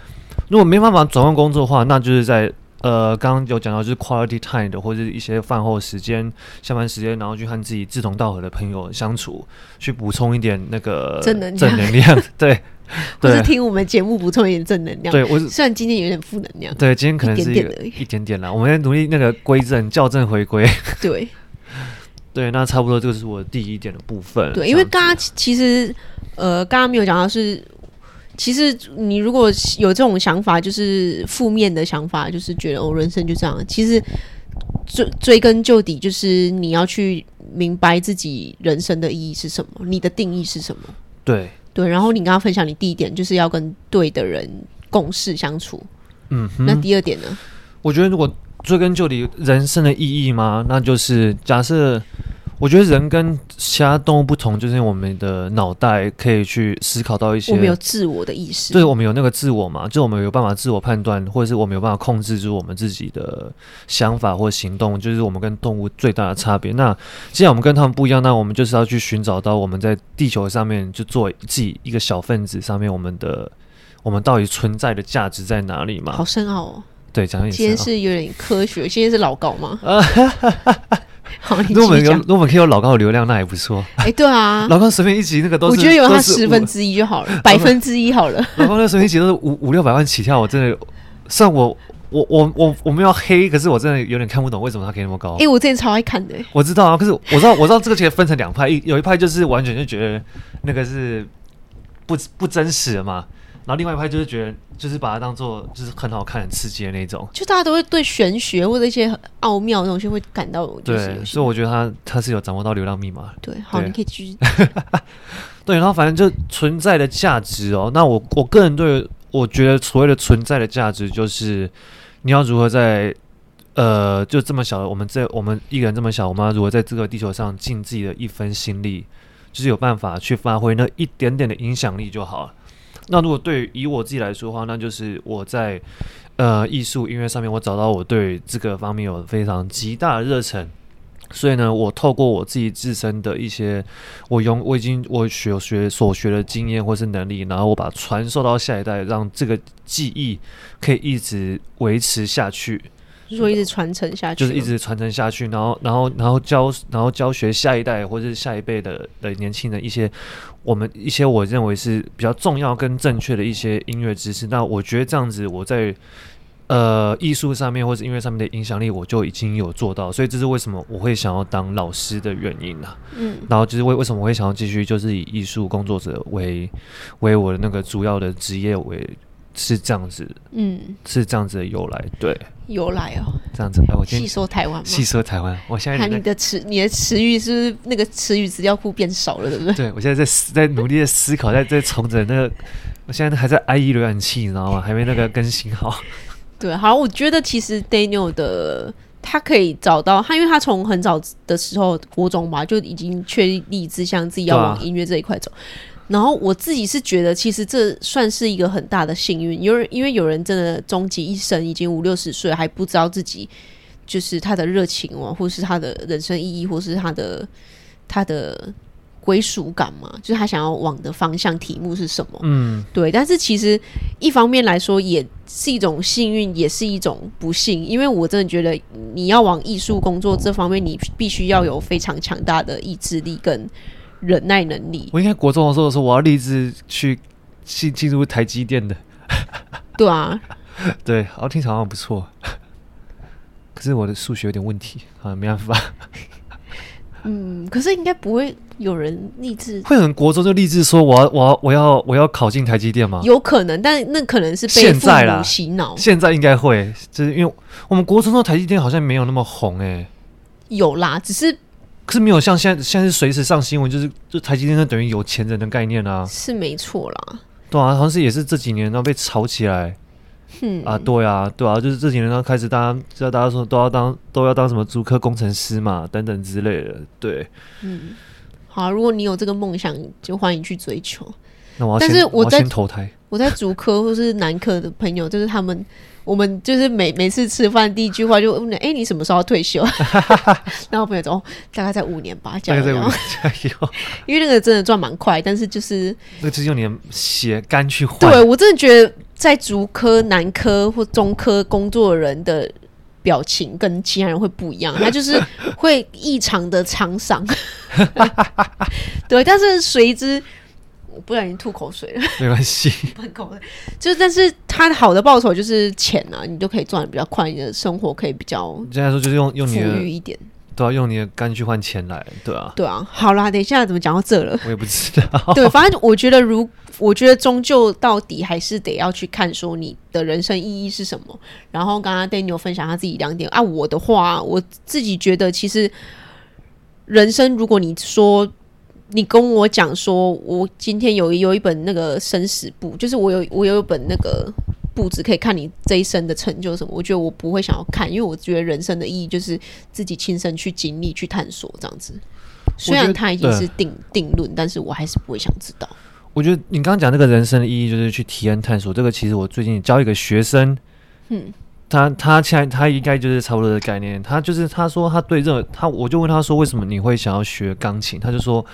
如果没办法转换工作的话，那就是在。呃，刚刚有讲到就是 quality time 的，或者是一些饭后时间、下班时间，然后去和自己志同道合的朋友相处，去补充一点那个正能量。正能量，对，或是听我们节目补充一点正能量。对，我虽然今天有点负能量，对，今天可能是一点点而已，一点点啦。我们在努力那个归正、校正、回归。对，对，那差不多就是我第一点的部分。对，因为刚刚其实呃，刚刚没有讲到是，其实你如果有这种想法，就是负面的想法，就是觉得我、哦、人生就这样。其实追追根究底，就是你要去明白自己人生的意义是什么，你的定义是什么。对对，然后你刚刚分享，你第一点就是要跟对的人共事相处。嗯，那第二点呢？我觉得如果追根究底，人生的意义吗？那就是假设。我觉得人跟其他动物不同，就是我们的脑袋可以去思考到一些，我们有自我的意识，对，我们有那个自我嘛，就我们有办法自我判断，或者是我们有办法控制住我们自己的想法或行动，就是我们跟动物最大的差别。那既然我们跟他们不一样，那我们就是要去寻找到我们在地球上面就做自己一个小分子上面，我们的我们到底存在的价值在哪里嘛？好深奥哦。对，讲一点。今天是有点科学，今天是老高吗？好，如果我们有，如果我们可以有老高的流量，那也不错。哎、欸，对啊，老高随便一集那个都是，我觉得有他十分之一就好了，百分之一好了。老高那随便一集都是五五六百万起跳，我真的，算我我我我我们要黑，可是我真的有点看不懂为什么他可以那么高。哎、欸，我之前超爱看的、欸，我知道啊，可是我知道我知道这个其实分成两派，一有一派就是完全就觉得那个是不不真实的嘛。然后另外一派就是觉得，就是把它当做就是很好看、很刺激的那种。就大家都会对玄学或者一些奥妙的东西会感到就是，对，所以我觉得他他是有掌握到流量密码。对，好，你可以继续。对，然后反正就存在的价值哦。那我我个人对我觉得所谓的存在的价值，就是你要如何在呃就这么小的我们这我们一个人这么小，我们要如何在这个地球上尽自己的一分心力，就是有办法去发挥那一点点的影响力就好了。那如果对于以我自己来说的话，那就是我在呃艺术音乐上面，我找到我对这个方面有非常极大的热忱，所以呢，我透过我自己自身的一些我用我已经我学学所学的经验或是能力，然后我把传授到下一代，让这个技艺可以一直维持下去。就是说一直传承下去，就是一直传承下去，然后，然后，然后教，然后教学下一代或者是下一辈的的年轻人一些我们一些我认为是比较重要跟正确的一些音乐知识。那我觉得这样子，我在呃艺术上面或者音乐上面的影响力，我就已经有做到。所以这是为什么我会想要当老师的原因啊。嗯，然后就是为为什么我会想要继续就是以艺术工作者为为我的那个主要的职业为。是这样子，嗯，是这样子的由来，对，由来哦，这样子。哎，我细说台湾，细说台湾。我现在看你的词，你的词语是不是那个词语资料库变少了，对不对？对，我现在在在努力的思考，在在重整那个。我现在还在 IE 浏览器，你知道吗？还没那个更新好。对，好，我觉得其实 Daniel 的他可以找到他，因为他从很早的时候国中吧就已经确立志向，自己要往音乐这一块走。然后我自己是觉得，其实这算是一个很大的幸运。因为因为有人真的终其一生，已经五六十岁，还不知道自己就是他的热情哦，或是他的人生意义，或是他的他的归属感嘛，就是他想要往的方向题目是什么？嗯，对。但是其实一方面来说，也是一种幸运，也是一种不幸，因为我真的觉得你要往艺术工作这方面，你必须要有非常强大的意志力跟。忍耐能力，我应该国中的时候说我要立志去进进入台积电的。对啊，对，好听起来好像不错，可是我的数学有点问题，啊没办法。嗯，可是应该不会有人立志，会有人国中就立志说我要我要我要我要考进台积电吗？有可能，但那可能是被父母洗脑。现在应该会，就是因为我们国中的台积电好像没有那么红哎、欸。有啦，只是。可是没有像现在，现在是随时上新闻，就是就台积电等于有钱人的概念啊，是没错啦。对啊，好像是也是这几年然后被炒起来，嗯啊，对啊，对啊，就是这几年然后开始大家知道大家说都要当都要当什么足科工程师嘛，等等之类的，对，嗯，好啊，如果你有这个梦想，就欢迎去追求。那我要先，但是我在我先投胎，我在竹科或是男科的朋友，就是他们。我们就是每每次吃饭第一句话就问：哎、欸，你什么时候要退休？然后朋友说：哦，大概在五年吧，加油，加油！因为那个真的赚蛮快，但是就是那就是用你的血肝去换。对，我真的觉得，在竹科、南科或中科工作的人的表情跟其他人会不一样，他就是会异常的沧桑。对，但是随之。我不小心吐口水了，没关系，喷口水。就但是他好的报酬就是钱啊，你就可以赚的比较快，你的生活可以比较。现在说就是用用你的富裕一点，都要用你的肝去换钱来，对啊，对啊。好啦，等一下怎么讲到这了？我也不知道。对，反正我觉得如，如我觉得终究到底还是得要去看说你的人生意义是什么。然后刚刚 Daniel 分享他自己两点啊，我的话，我自己觉得其实人生，如果你说你跟我讲说，我今天有有一本那个生死簿，就是我有我有一本那个。簿子可以看你这一生的成就什么？我觉得我不会想要看，因为我觉得人生的意义就是自己亲身去经历、去探索这样子。虽然它已经是定定论，但是我还是不会想知道。我觉得你刚刚讲那个人生的意义就是去体验探索。这个其实我最近教一个学生，嗯，他他现在他应该就是差不多的概念。他就是他说他对这他，我就问他说为什么你会想要学钢琴？他就说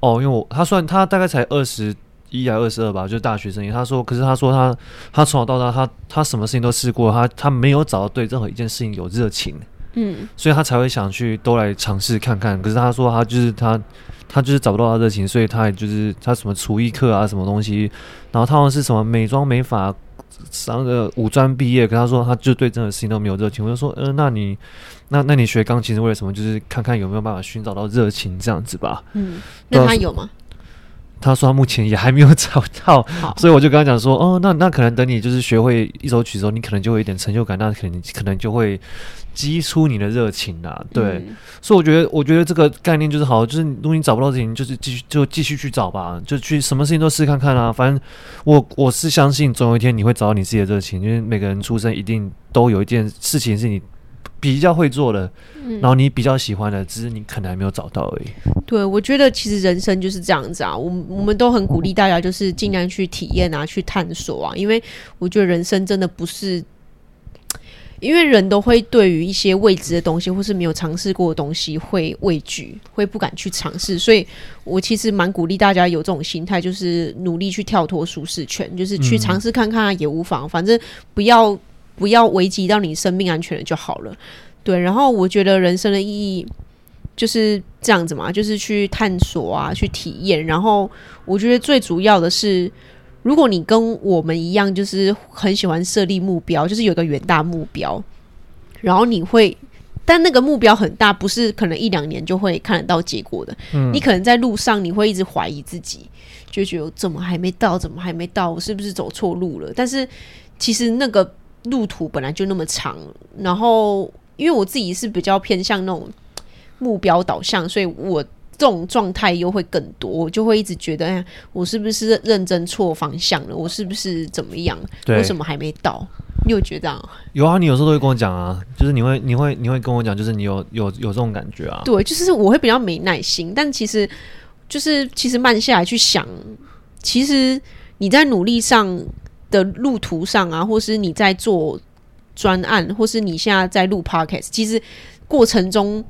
哦，因为我他算他大概才二十。一还二十二吧，就是大学生。他说，可是他说他他从小到大，他他什么事情都试过，他他没有找到对任何一件事情有热情，嗯，所以他才会想去都来尝试看看。可是他说他就是他他就是找不到他热情，所以他也就是他什么厨艺课啊什么东西，然后他好像是什么美妆美发上个五专毕业，可他说他就对这种事情都没有热情。我就说，嗯、呃，那你那那你学钢琴是为了什么？就是看看有没有办法寻找到热情这样子吧。嗯，那他有吗？他说他目前也还没有找到，所以我就跟他讲说，哦，那那可能等你就是学会一首曲子，你可能就会有一点成就感，那可能可能就会激出你的热情啦。对，嗯、所以我觉得，我觉得这个概念就是好，就是如果你找不到事情，就是继续就继续去找吧，就去什么事情都试看看啊。反正我我是相信，总有一天你会找到你自己的热情，因为每个人出生一定都有一件事情是你。比较会做的，然后你比较喜欢的，只是你可能还没有找到而已。对，我觉得其实人生就是这样子啊，我我们都很鼓励大家，就是尽量去体验啊，去探索啊，因为我觉得人生真的不是，因为人都会对于一些未知的东西，或是没有尝试过的东西会畏惧，会不敢去尝试，所以我其实蛮鼓励大家有这种心态，就是努力去跳脱舒适圈，就是去尝试看看也无妨，反正不要。不要危及到你生命安全了就好了，对。然后我觉得人生的意义就是这样子嘛，就是去探索啊，去体验。然后我觉得最主要的是，如果你跟我们一样，就是很喜欢设立目标，就是有个远大目标，然后你会，但那个目标很大，不是可能一两年就会看得到结果的。嗯。你可能在路上，你会一直怀疑自己，就觉得怎么还没到，怎么还没到，我是不是走错路了？但是其实那个。路途本来就那么长，然后因为我自己是比较偏向那种目标导向，所以我这种状态又会更多，我就会一直觉得，哎，我是不是认真错方向了？我是不是怎么样？为什么还没到？你有觉得啊？有啊，你有时候都会跟我讲啊，就是你会，你会，你会跟我讲，就是你有有有这种感觉啊？对，就是我会比较没耐心，但其实就是其实慢下来去想，其实你在努力上。的路途上啊，或是你在做专案，或是你现在在录 podcast，其实过程中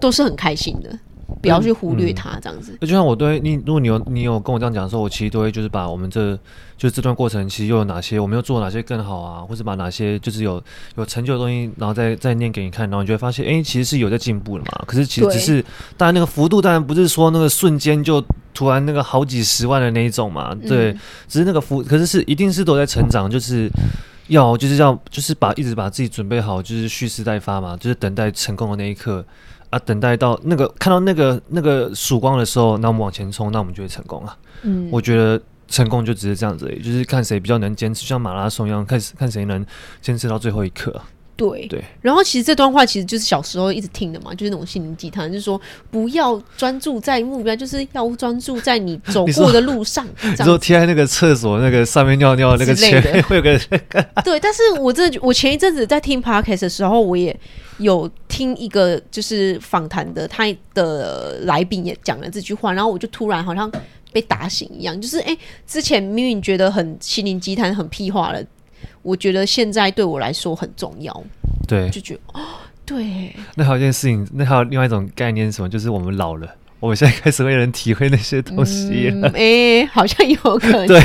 都是很开心的，不要去忽略它，这样子。就像我对你，如果你有你有跟我这样讲的时候，我其实都会就是把我们这就这段过程，其实又有哪些我们又做哪些更好啊，或者把哪些就是有有成就的东西，然后再再念给你看，然后你就会发现，哎、欸，其实是有在进步的嘛。可是其实只是，当然那个幅度当然不是说那个瞬间就。突然那个好几十万的那一种嘛，对，嗯、只是那个幅，可是是一定是都在成长，就是要就是要就是把一直把自己准备好，就是蓄势待发嘛，就是等待成功的那一刻啊，等待到那个看到那个那个曙光的时候，那我们往前冲，那我们就会成功啊。嗯，我觉得成功就只是这样子而已，就是看谁比较能坚持，像马拉松一样，看看谁能坚持到最后一刻。对对，然后其实这段话其实就是小时候一直听的嘛，就是那种心灵鸡汤，就是说不要专注在目标，就是要专注在你走过的路上。你说贴在那个厕所那个上面尿尿那个 前面会有个 对，但是我这我前一阵子在听 podcast 的时候，我也有听一个就是访谈的，他的来宾也讲了这句话，然后我就突然好像被打醒一样，就是哎，之前明明觉得很心灵鸡汤、很屁话了。我觉得现在对我来说很重要，对，就觉得哦，对。那还有一件事情，那还有另外一种概念是什么？就是我们老了，我们现在开始会有人体会那些东西了。哎、嗯欸，好像有可 能。对，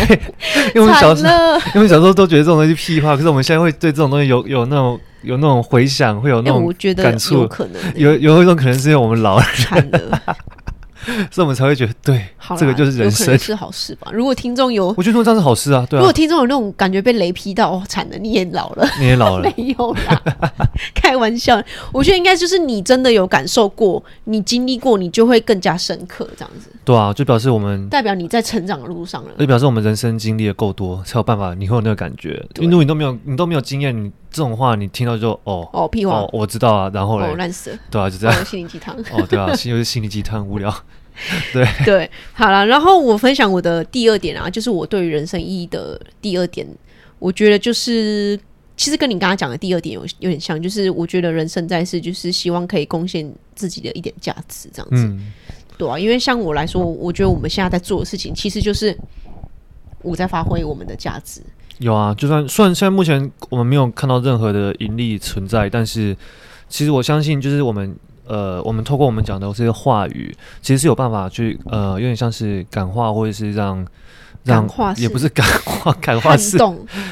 因为我们小时候，因为小时候都觉得这种东西屁话，可是我们现在会对这种东西有有那种有那种回想，会有那种感触。可能、欸，有有一种可能是因为我们老了。惨了 所以我们才会觉得对，这个就是人生是好事吧？如果听众有，我觉得说这样是好事啊。对啊，如果听众有那种感觉被雷劈到，哦，惨了，你也老了，你也老了，没有啦，开玩笑。我觉得应该就是你真的有感受过，你经历过，你就会更加深刻，这样子。对啊，就表示我们代表你在成长的路上了，就表示我们人生经历的够多，才有办法你会有那个感觉。因为如果你都没有，你都没有经验，你这种话你听到就哦哦屁话，哦，我知道啊，然后嘞，哦烂死了，对啊，就这样，心灵鸡汤，哦对啊，心又是心灵鸡汤，无聊。对。对，好了，然后我分享我的第二点啊，就是我对于人生意义的第二点，我觉得就是其实跟你刚刚讲的第二点有有点像，就是我觉得人生在世就是希望可以贡献自己的一点价值，这样子，嗯、对啊，因为像我来说，我觉得我们现在在做的事情，其实就是我在发挥我们的价值。有啊，就算虽然现在目前我们没有看到任何的盈利存在，但是其实我相信，就是我们。呃，我们透过我们讲的这些话语，其实是有办法去呃，有点像是感化，或者是让让也不是感化，感化是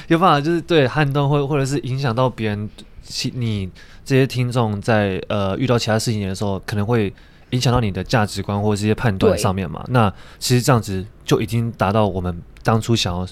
有办法就是对撼动，或或者是影响到别人，其你这些听众在呃遇到其他事情的时候，可能会影响到你的价值观或者是一些判断上面嘛。那其实这样子就已经达到我们当初想要。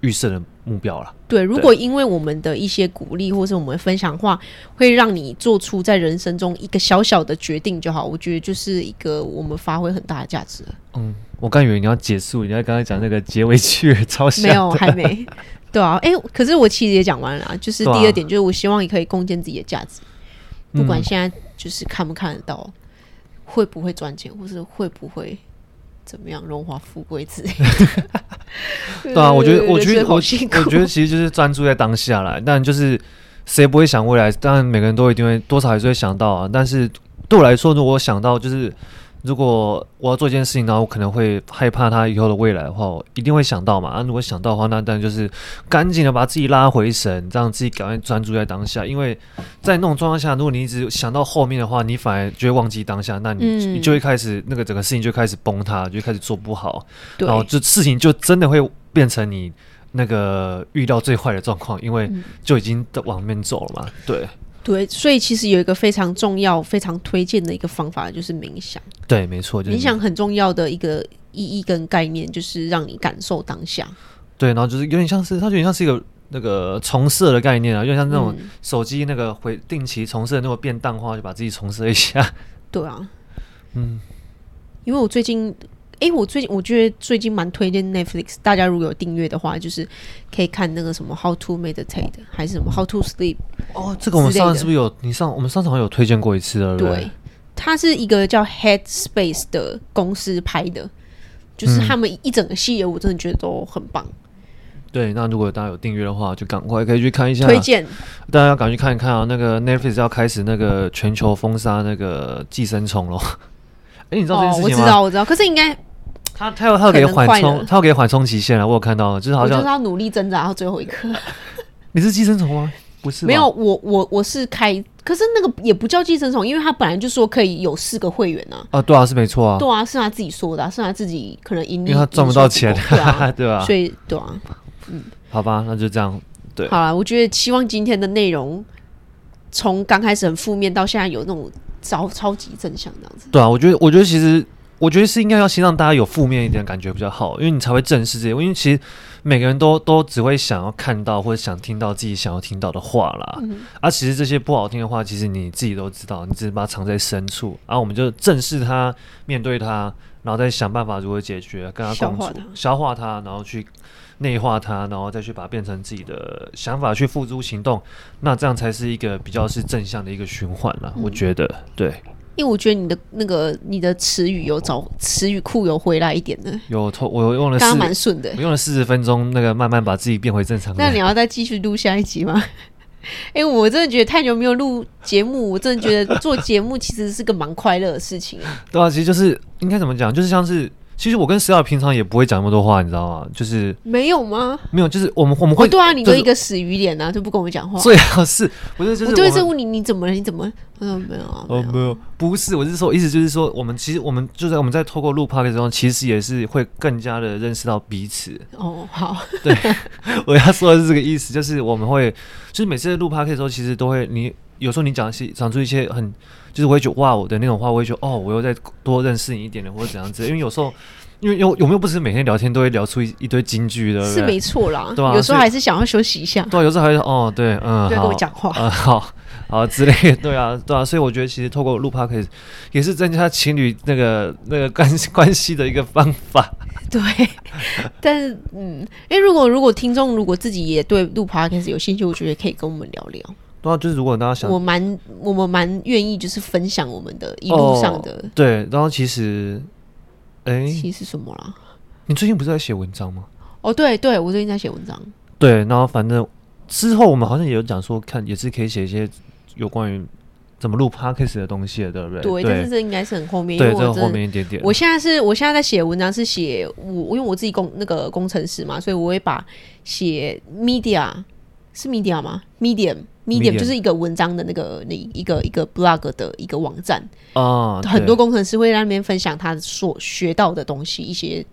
预设的目标了。对，如果因为我们的一些鼓励，或是我们分享话，会让你做出在人生中一个小小的决定就好，我觉得就是一个我们发挥很大的价值。嗯，我刚以为你要结束，你要刚才讲那个结尾曲 超像。没有，还没。对啊，哎、欸，可是我其实也讲完了，就是第二点，就是我希望你可以贡献自己的价值，啊、不管现在就是看不看得到，嗯、会不会赚钱，或是会不会。怎么样荣华富贵之类的？对啊，我觉得，我觉得，我我觉得其实就是专注在当下来。但就是谁不会想未来？当然每个人都一定会多少还是会想到啊。但是对我来说，如果想到就是。如果我要做一件事情，然后我可能会害怕他以后的未来的话，我一定会想到嘛。啊，如果想到的话，那当然就是赶紧的把自己拉回神，让自己赶快专注在当下。因为在那种状况下，如果你一直想到后面的话，你反而就会忘记当下，那你、嗯、你就会开始那个整个事情就开始崩塌，就开始做不好，对然后就事情就真的会变成你那个遇到最坏的状况，因为就已经往那边走了嘛。对。对，所以其实有一个非常重要、非常推荐的一个方法，就是冥想。对，没错，就是、冥想很重要的一个意义跟概念，就是让你感受当下。对，然后就是有点像是，它有点像是一个那个重设的概念啊，有点像那种手机那个回定期重设，那种变淡化，就把自己重设一下。对啊，嗯，因为我最近。哎，我最近我觉得最近蛮推荐 Netflix，大家如果有订阅的话，就是可以看那个什么 How to Meditate，还是什么 How to Sleep。哦，这个我们上次是不是有？你上我们上次好像有推荐过一次的，对，对，它是一个叫 Headspace 的公司拍的，就是他们一整个系列，我真的觉得都很棒。嗯、对，那如果大家有订阅的话，就赶快可以去看一下。推荐大家要赶去看一看啊！那个 Netflix 要开始那个全球封杀那个寄生虫了。哎，你知道这件事情吗？哦、我知道，我知道。可是应该他他有他有给缓冲，他有给缓冲期限了。我有看到，就是好像就是他努力挣扎到最后一刻。你是寄生虫吗？不是，没有我我我是开，可是那个也不叫寄生虫，因为他本来就说可以有四个会员啊。啊，对啊，是没错啊。对啊，是他自己说的，是他自己可能因为他赚不到钱，对啊，对吧？所以对啊，嗯，好吧，那就这样。对，好了，我觉得希望今天的内容从刚开始很负面到现在有那种超超级正向这样子。对啊，我觉得我觉得其实。我觉得是应该要先让大家有负面一点的感觉比较好，因为你才会正视这些。因为其实每个人都都只会想要看到或者想听到自己想要听到的话啦。嗯、而其实这些不好听的话，其实你自己都知道，你只是把它藏在深处。然后我们就正视它，面对它，然后再想办法如何解决，跟它共处，消化它，消化它，然后去内化它，然后再去把它变成自己的想法去付诸行动。那这样才是一个比较是正向的一个循环了。嗯、我觉得，对。因为我觉得你的那个你的词语有找词语库有回来一点的，有我用了刚刚蛮顺的，我用了四十分钟，那个慢慢把自己变回正常。那你要再继续录下一集吗？哎、欸，我真的觉得太久没有录节目，我真的觉得做节目其实是个蛮快乐的事情啊。对啊，其实就是应该怎么讲，就是像是。其实我跟石老平常也不会讲那么多话，你知道吗？就是没有吗？没有，就是我们我们会、哦、对啊，你就一个死鱼脸啊，就不跟我们讲话。最好是不是就是我对这问你你怎么了？你怎么嗯，没有啊，哦，没有，不是，我是说，意思就是说，我们其实我们就在我们在透过录 podcast 中，其实也是会更加的认识到彼此。哦，好，对，我要说的是这个意思，就是我们会，就是每次录 podcast 的时候，其实都会，你有时候你讲些讲出一些很，就是我会觉得哇，我的那种话，我会觉得哦，我又再多认识你一点点，或者怎样子，因为有时候。因为有有没有不是每天聊天都会聊出一一堆金句的，是没错啦，对吧？有时候还是想要休息一下，对，有时候还是哦，对，嗯，对，跟我讲话，嗯，好，好之类的，对啊，对啊，所以我觉得其实透过录 podcast 也是增加情侣那个那个关关系的一个方法。对，但是嗯，因为，如果如果听众如果自己也对录 podcast 有兴趣，我觉得可以跟我们聊聊。对啊，就是如果大家想，我蛮我们蛮愿意就是分享我们的一路上的，哦，对，然后其实，哎，其实什么啦？你最近不是在写文章吗？哦，对对，我最近在写文章。对，然后反正之后我们好像也有讲说，看也是可以写一些有关于怎么录 podcast 的东西的，对不对？对，对，但是这应该是很后面，对，这后面一点点。我现在是我现在在写文章，是写我因为我自己工那个工程师嘛，所以我会把写 media 是 media 吗？medium medium 就是一个文章的那个那一个一个 blog 的一个网站啊，很多工程师会在那边分享他所学到的东西，一些。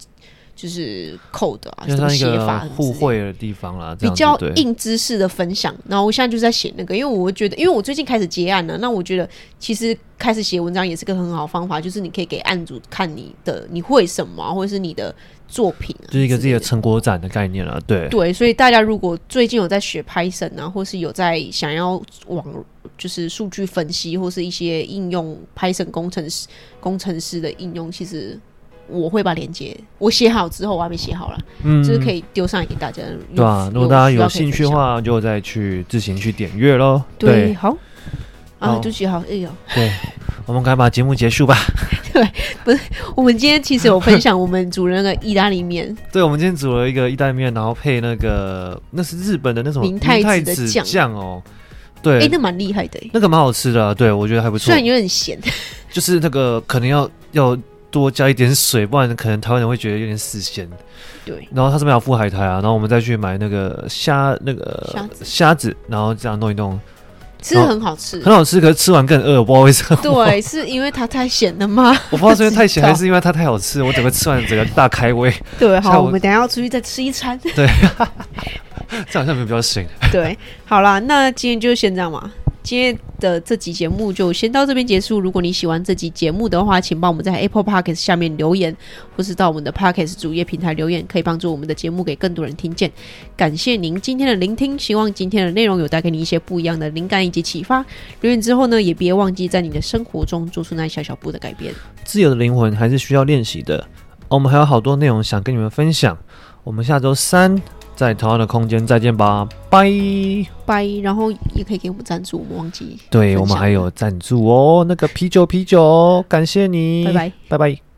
就是 code 啊，什么写法互惠的地方啦，比较硬知识的分享。然后我现在就在写那个，因为我觉得，因为我最近开始接案了，那我觉得其实开始写文章也是个很好的方法，就是你可以给案主看你的你会什么，或者是你的作品，啊，就是一个自己的成果展的概念了。对对，所以大家如果最近有在学 Python 啊，或是有在想要往就是数据分析或是一些应用 Python 工程师工程师的应用，其实。我会把链接我写好之后，我还没写好了，嗯，就是可以丢上来给大家。对啊，如果大家有兴趣的话，就再去自行去点阅喽。对，好啊，就写好，哎呦，对，我们赶快把节目结束吧。对，不是，我们今天其实有分享我们煮了那个意大利面。对，我们今天煮了一个意大利面，然后配那个那是日本的那种明太子的酱哦。对，哎，那蛮厉害的，那个蛮好吃的，对我觉得还不错。虽然有点咸，就是那个可能要要。多加一点水，不然可能台湾人会觉得有点死咸。对，然后它上面有附海苔啊，然后我们再去买那个虾，那个虾子，虾子，然后这样弄一弄，吃很好吃，很好吃。可是吃完更饿，我不知道为什么。对，是因为它太咸了吗？我不知道是因为 太咸，还是因为它太好吃，我整个吃完整个大开胃。对，好，我们等下要出去再吃一餐。对，这好像没有比较省。对，好啦，那今天就先这样嘛。今天的这集节目就先到这边结束。如果你喜欢这集节目的话，请帮我们在 Apple Podcast 下面留言，或是到我们的 Podcast 主页平台留言，可以帮助我们的节目给更多人听见。感谢您今天的聆听，希望今天的内容有带给你一些不一样的灵感以及启发。留言之后呢，也别忘记在你的生活中做出那小小步的改变。自由的灵魂还是需要练习的。我们还有好多内容想跟你们分享。我们下周三。在同样的空间再见吧，拜拜。然后也可以给我们赞助，我们忘记。对，我们还有赞助哦，那个啤酒啤酒，感谢你，拜拜，拜拜。